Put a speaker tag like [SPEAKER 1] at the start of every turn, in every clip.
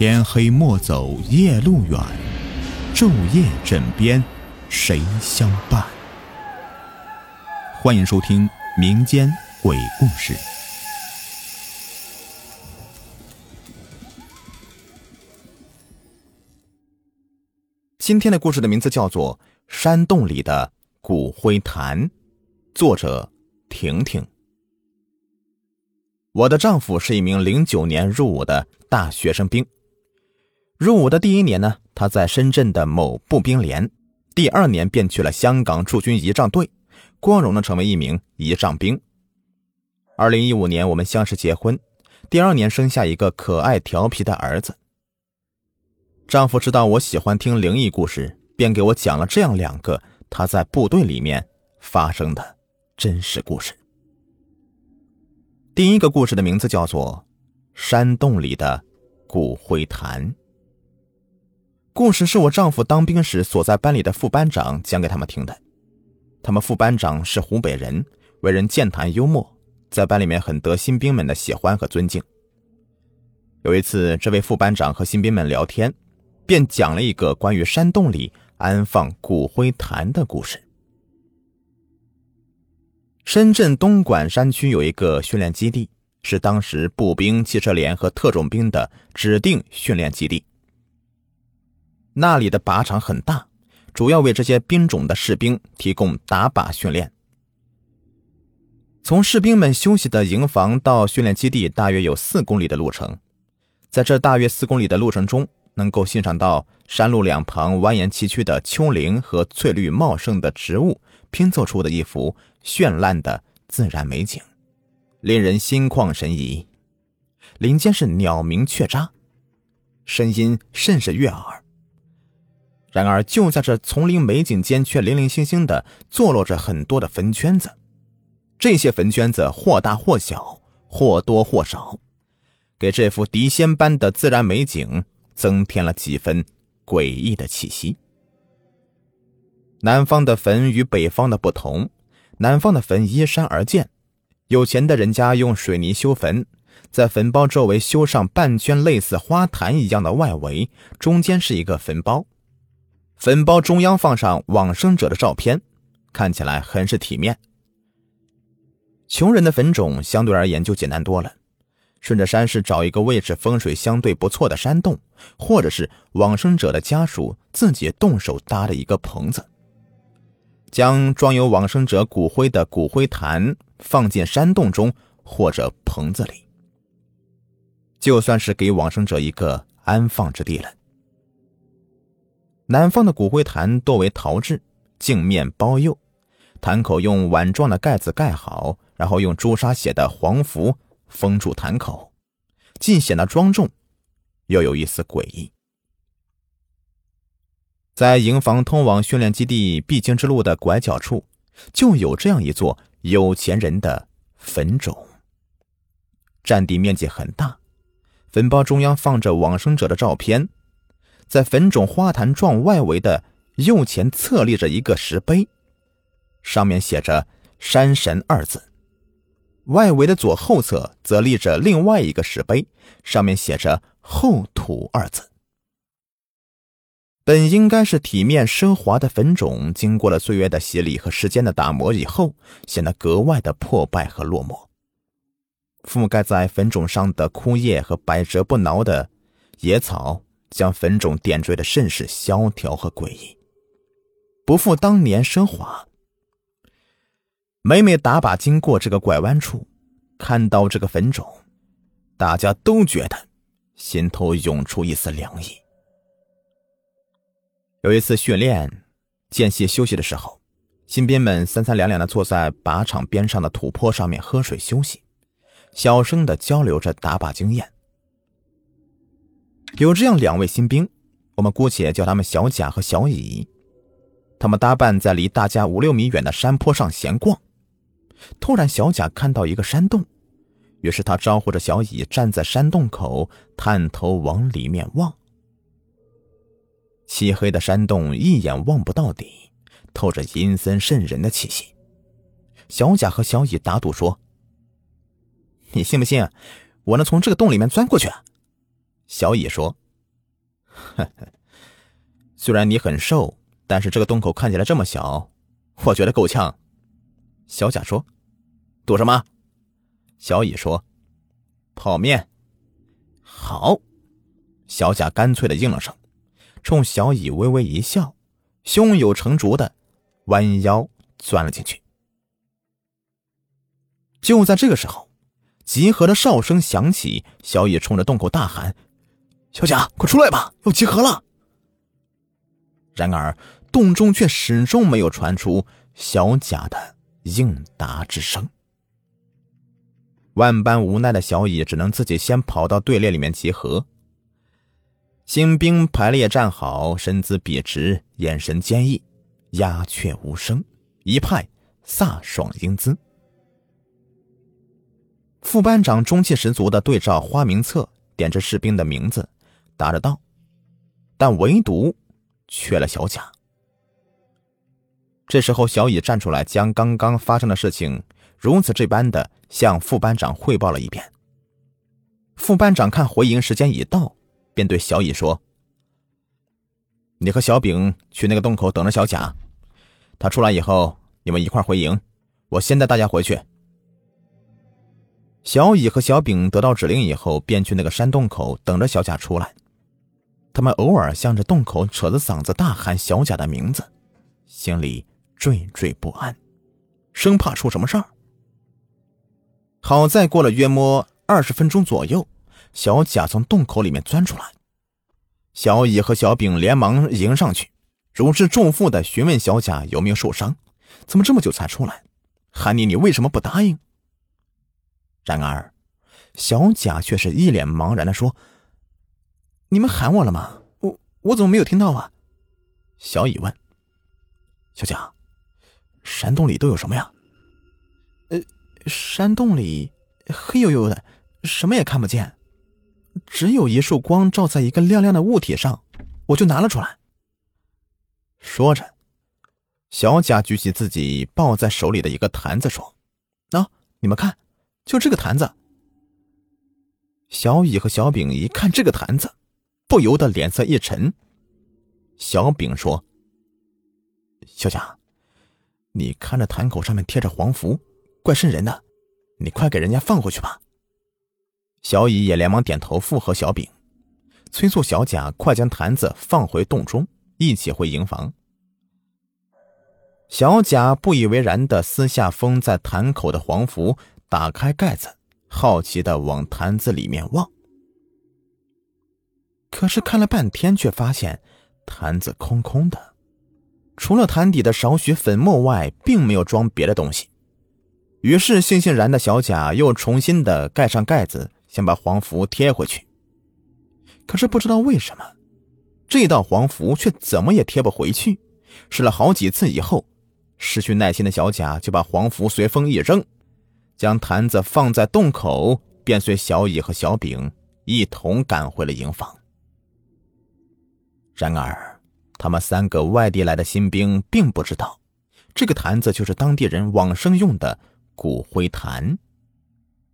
[SPEAKER 1] 天黑莫走夜路远，昼夜枕边谁相伴？欢迎收听民间鬼故事。
[SPEAKER 2] 今天的故事的名字叫做《山洞里的骨灰坛》，作者婷婷。我的丈夫是一名零九年入伍的大学生兵。入伍的第一年呢，他在深圳的某步兵连；第二年便去了香港驻军仪仗队，光荣的成为一名仪仗兵。二零一五年我们相识结婚，第二年生下一个可爱调皮的儿子。丈夫知道我喜欢听灵异故事，便给我讲了这样两个他在部队里面发生的真实故事。第一个故事的名字叫做《山洞里的骨灰坛》。故事是我丈夫当兵时所在班里的副班长讲给他们听的。他们副班长是湖北人，为人健谈幽默，在班里面很得新兵们的喜欢和尊敬。有一次，这位副班长和新兵们聊天，便讲了一个关于山洞里安放骨灰坛的故事。深圳东莞山区有一个训练基地，是当时步兵、汽车连和特种兵的指定训练基地。那里的靶场很大，主要为这些兵种的士兵提供打靶训练。从士兵们休息的营房到训练基地大约有四公里的路程，在这大约四公里的路程中，能够欣赏到山路两旁蜿蜒崎岖的丘陵和翠绿茂盛的植物拼凑出的一幅绚烂的自然美景，令人心旷神怡。林间是鸟鸣雀喳，声音甚是悦耳。然而，就在这丛林美景间，却零零星星的坐落着很多的坟圈子。这些坟圈子或大或小，或多或少，给这幅谪仙般的自然美景增添了几分诡异的气息。南方的坟与北方的不同，南方的坟依山而建，有钱的人家用水泥修坟，在坟包周围修上半圈类似花坛一样的外围，中间是一个坟包。坟包中央放上往生者的照片，看起来很是体面。穷人的坟冢相对而言就简单多了，顺着山势找一个位置风水相对不错的山洞，或者是往生者的家属自己动手搭的一个棚子，将装有往生者骨灰的骨灰坛放进山洞中或者棚子里，就算是给往生者一个安放之地了。南方的骨灰坛多为陶制，镜面包釉，坛口用碗状的盖子盖好，然后用朱砂写的黄符封住坛口，既显得庄重，又有一丝诡异。在营房通往训练基地必经之路的拐角处，就有这样一座有钱人的坟冢。占地面积很大，坟包中央放着往生者的照片。在坟冢花坛状外围的右前侧立着一个石碑，上面写着“山神”二字；外围的左后侧则立着另外一个石碑，上面写着“后土”二字。本应该是体面奢华的坟冢，经过了岁月的洗礼和时间的打磨以后，显得格外的破败和落寞。覆盖在坟冢上的枯叶和百折不挠的野草。将坟冢点缀的甚是萧条和诡异，不复当年奢华。每每打靶经过这个拐弯处，看到这个坟冢，大家都觉得心头涌出一丝凉意。有一次训练间隙休息的时候，新兵们三三两两的坐在靶场边上的土坡上面喝水休息，小声的交流着打靶经验。有这样两位新兵，我们姑且叫他们小贾和小乙。他们搭伴在离大家五六米远的山坡上闲逛。突然，小贾看到一个山洞，于是他招呼着小乙站在山洞口，探头往里面望。漆黑的山洞一眼望不到底，透着阴森渗人的气息。小贾和小乙打赌说：“你信不信，我能从这个洞里面钻过去？”小乙说：“呵呵，虽然你很瘦，但是这个洞口看起来这么小，我觉得够呛。小贾说：“赌什么？”小乙说：“泡面。”好，小贾干脆的应了声，冲小乙微微一笑，胸有成竹的弯腰钻了进去。就在这个时候，集合的哨声响起，小乙冲着洞口大喊：“小贾，快出来吧，要集合了！”然而，洞中却始终没有传出小贾的应答之声。万般无奈的小乙只能自己先跑到队列里面集合。新兵排列站好，身姿笔直，眼神坚毅，鸦雀无声，一派飒爽英姿。副班长中气十足的对照花名册，点着士兵的名字，答着道，但唯独缺了小贾。这时候，小乙站出来，将刚刚发生的事情如此这般的向副班长汇报了一遍。副班长看回营时间已到，便对小乙说：“你和小丙去那个洞口等着小贾，他出来以后，你们一块回营，我先带大家回去。”小乙和小丙得到指令以后，便去那个山洞口等着小贾出来。他们偶尔向着洞口扯着嗓子大喊小贾的名字，心里惴惴不安，生怕出什么事儿。好在过了约摸二十分钟左右，小贾从洞口里面钻出来。小乙和小丙连忙迎上去，如释重负的询问小贾有没有受伤，怎么这么久才出来？喊你，你为什么不答应？然而，小贾却是一脸茫然的说：“你们喊我了吗？我我怎么没有听到啊？”小乙问：“小贾，山洞里都有什么呀？”“呃，山洞里黑黝黝的，什么也看不见，只有一束光照在一个亮亮的物体上，我就拿了出来。”说着，小贾举起自己抱在手里的一个坛子说：“喏，你们看。”就这个坛子，小乙和小丙一看这个坛子，不由得脸色一沉。小丙说：“小贾，你看着坛口上面贴着黄符，怪瘆人的，你快给人家放回去吧。”小乙也连忙点头附和小丙，催促小贾快将坛子放回洞中，一起回营房。小贾不以为然的撕下封在坛口的黄符。打开盖子，好奇的往坛子里面望。可是看了半天，却发现坛子空空的，除了坛底的少许粉末外，并没有装别的东西。于是悻悻然的小贾又重新的盖上盖子，想把黄符贴回去。可是不知道为什么，这道黄符却怎么也贴不回去。试了好几次以后，失去耐心的小贾就把黄符随风一扔。将坛子放在洞口，便随小乙和小丙一同赶回了营房。然而，他们三个外地来的新兵并不知道，这个坛子就是当地人往生用的骨灰坛。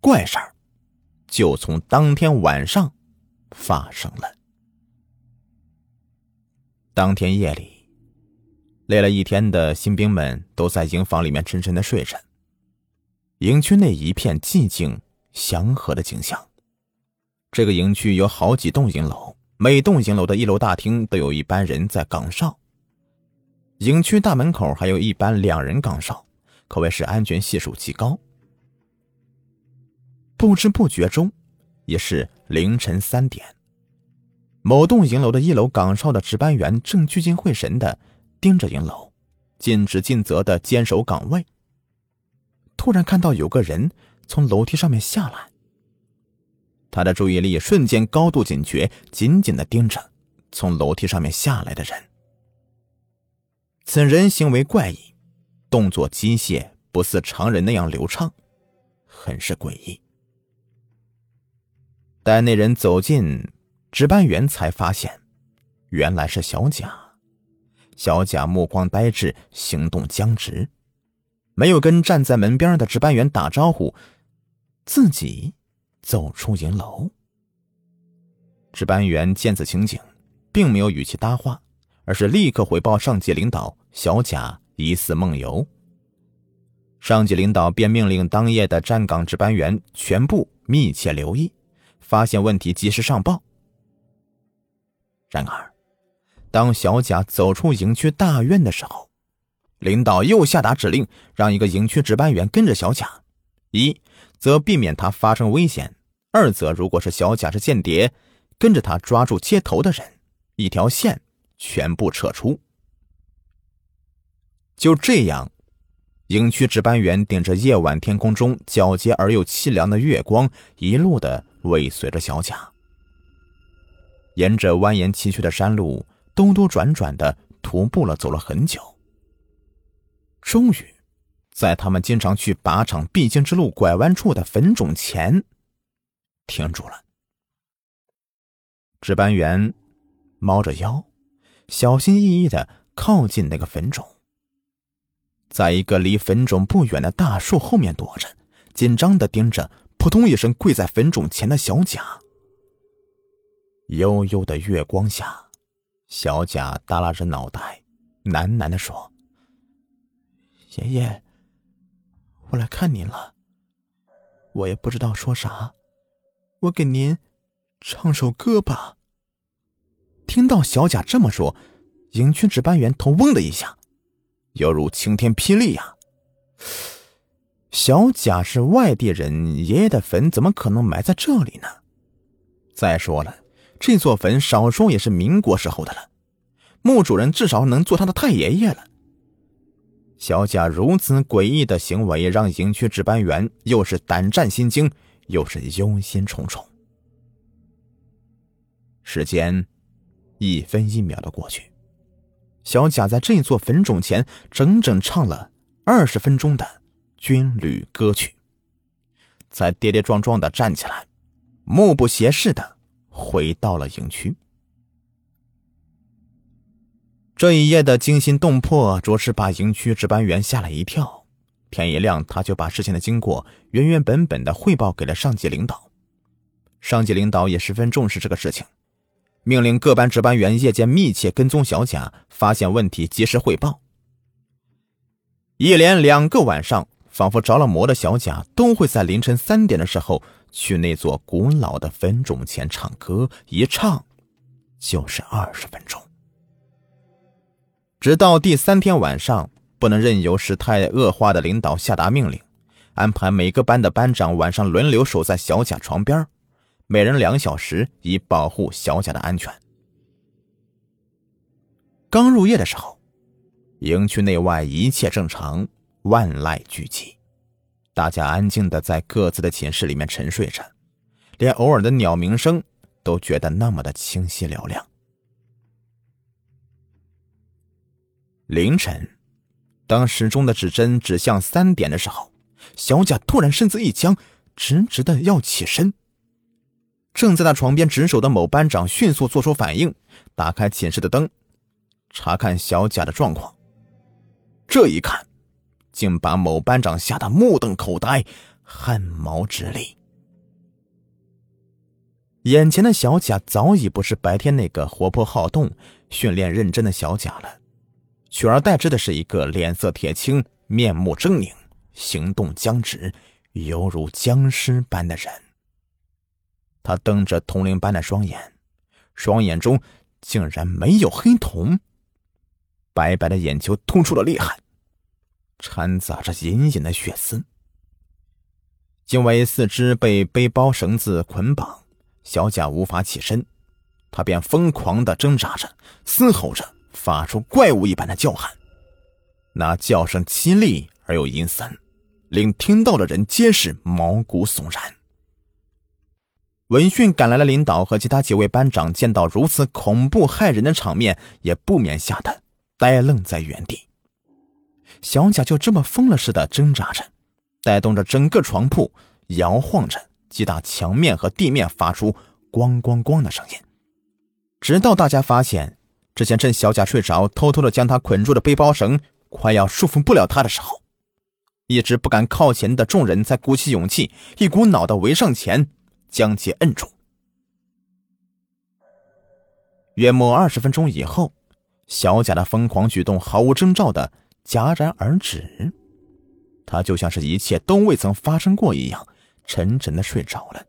[SPEAKER 2] 怪事儿就从当天晚上发生了。当天夜里，累了一天的新兵们都在营房里面沉沉的睡着。营区内一片寂静祥和的景象。这个营区有好几栋营楼，每栋营楼的一楼大厅都有一班人在岗哨。营区大门口还有一班两人岗哨，可谓是安全系数极高。不知不觉中，也是凌晨三点。某栋营楼的一楼岗哨的值班员正聚精会神的盯着营楼，尽职尽责的坚守岗位。突然看到有个人从楼梯上面下来，他的注意力瞬间高度警觉，紧紧的盯着从楼梯上面下来的人。此人行为怪异，动作机械，不似常人那样流畅，很是诡异。待那人走近，值班员才发现，原来是小贾。小贾目光呆滞，行动僵直。没有跟站在门边的值班员打招呼，自己走出营楼。值班员见此情景，并没有与其搭话，而是立刻回报上级领导小贾疑似梦游。上级领导便命令当夜的站岗值班员全部密切留意，发现问题及时上报。然而，当小贾走出营区大院的时候，领导又下达指令，让一个营区值班员跟着小贾，一则避免他发生危险，二则如果是小贾是间谍，跟着他抓住接头的人，一条线全部撤出。就这样，营区值班员顶着夜晚天空中皎洁而又凄凉的月光，一路的尾随着小贾。沿着蜿蜒崎岖的山路，兜兜转转的徒步了走了很久。终于，在他们经常去靶场必经之路拐弯处的坟冢前，停住了。值班员猫着腰，小心翼翼的靠近那个坟冢，在一个离坟冢不远的大树后面躲着，紧张的盯着扑通一声跪在坟冢前的小贾。悠悠的月光下，小贾耷拉着脑袋，喃喃的说：“爷爷，我来看您了。我也不知道说啥，我给您唱首歌吧。”听到小贾这么说，营区值班员头嗡的一下，犹如晴天霹雳呀！小贾是外地人，爷爷的坟怎么可能埋在这里呢？再说了。这座坟少说也是民国时候的了，墓主人至少能做他的太爷爷了。小贾如此诡异的行为，让营区值班员又是胆战心惊，又是忧心忡忡。时间一分一秒的过去，小贾在这座坟冢前整整唱了二十分钟的军旅歌曲，才跌跌撞撞的站起来，目不斜视的。回到了营区。这一夜的惊心动魄，着实把营区值班员吓了一跳。天一亮，他就把事情的经过原原本本的汇报给了上级领导。上级领导也十分重视这个事情，命令各班值班员夜间密切跟踪小贾，发现问题及时汇报。一连两个晚上，仿佛着了魔的小贾，都会在凌晨三点的时候。去那座古老的坟冢前唱歌，一唱就是二十分钟。直到第三天晚上，不能任由事态恶化的领导下达命令，安排每个班的班长晚上轮流守在小贾床边，每人两小时，以保护小贾的安全。刚入夜的时候，营区内外一切正常，万籁俱寂。大家安静的在各自的寝室里面沉睡着，连偶尔的鸟鸣声都觉得那么的清晰嘹亮。凌晨，当时钟的指针指向三点的时候，小贾突然身子一僵，直直的要起身。正在他床边值守的某班长迅速做出反应，打开寝室的灯，查看小贾的状况。这一看。竟把某班长吓得目瞪口呆，汗毛直立。眼前的小贾早已不是白天那个活泼好动、训练认真的小贾了，取而代之的是一个脸色铁青、面目狰狞、行动僵直、犹如僵尸般的人。他瞪着铜铃般的双眼，双眼中竟然没有黑瞳，白白的眼球突出了厉害。掺杂着隐隐的血丝，因为四肢被背包绳子捆绑，小贾无法起身，他便疯狂的挣扎着，嘶吼着，发出怪物一般的叫喊，那叫声凄厉而又阴森，令听到的人皆是毛骨悚然。闻讯赶来的领导和其他几位班长见到如此恐怖骇人的场面，也不免吓得呆愣在原地。小贾就这么疯了似的挣扎着，带动着整个床铺摇晃着，击打墙面和地面，发出“咣咣咣”的声音。直到大家发现，之前趁小贾睡着，偷偷的将他捆住的背包绳快要束缚不了他的时候，一直不敢靠前的众人才鼓起勇气，一股脑的围上前，将其摁住。约莫二十分钟以后，小贾的疯狂举动毫无征兆的戛然而止，他就像是一切都未曾发生过一样，沉沉的睡着了。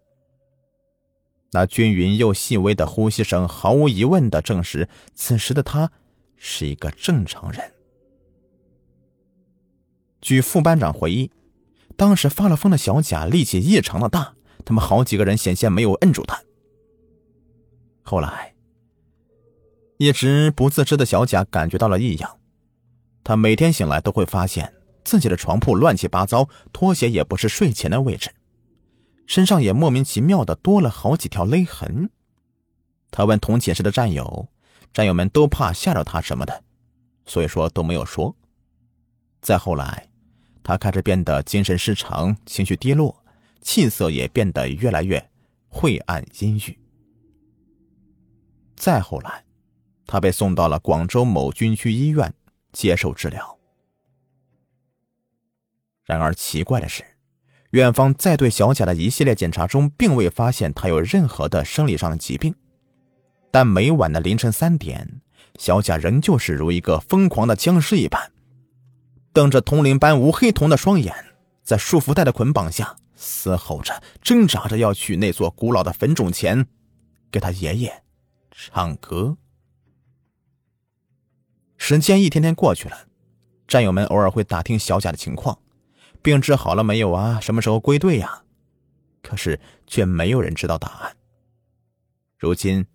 [SPEAKER 2] 那均匀又细微的呼吸声，毫无疑问的证实此时的他是一个正常人。据副班长回忆，当时发了疯的小贾力气异常的大，他们好几个人险些没有摁住他。后来，一直不自知的小贾感觉到了异样，他每天醒来都会发现自己的床铺乱七八糟，拖鞋也不是睡前的位置。身上也莫名其妙的多了好几条勒痕。他问同寝室的战友，战友们都怕吓着他什么的，所以说都没有说。再后来，他开始变得精神失常，情绪低落，气色也变得越来越晦暗阴郁。再后来，他被送到了广州某军区医院接受治疗。然而奇怪的是。院方在对小贾的一系列检查中，并未发现他有任何的生理上的疾病，但每晚的凌晨三点，小贾仍旧是如一个疯狂的僵尸一般，瞪着铜铃般无黑瞳的双眼，在束缚带的捆绑下嘶吼着，挣扎着要去那座古老的坟冢前，给他爷爷唱歌。时间一天天过去了，战友们偶尔会打听小贾的情况。病治好了没有啊？什么时候归队呀？可是却没有人知道答案。如今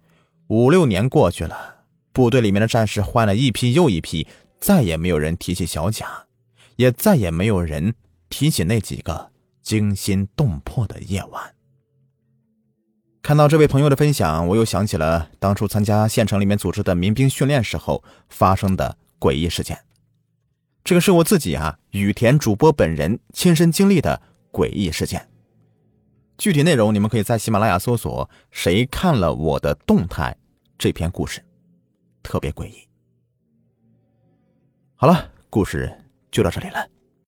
[SPEAKER 2] 五六年过去了，部队里面的战士换了一批又一批，再也没有人提起小贾，也再也没有人提起那几个惊心动魄的夜晚。看到这位朋友的分享，我又想起了当初参加县城里面组织的民兵训练时候发生的诡异事件。这个是我自己啊，雨田主播本人亲身经历的诡异事件。具体内容你们可以在喜马拉雅搜索“谁看了我的动态”这篇故事，特别诡异。好了，故事就到这里了。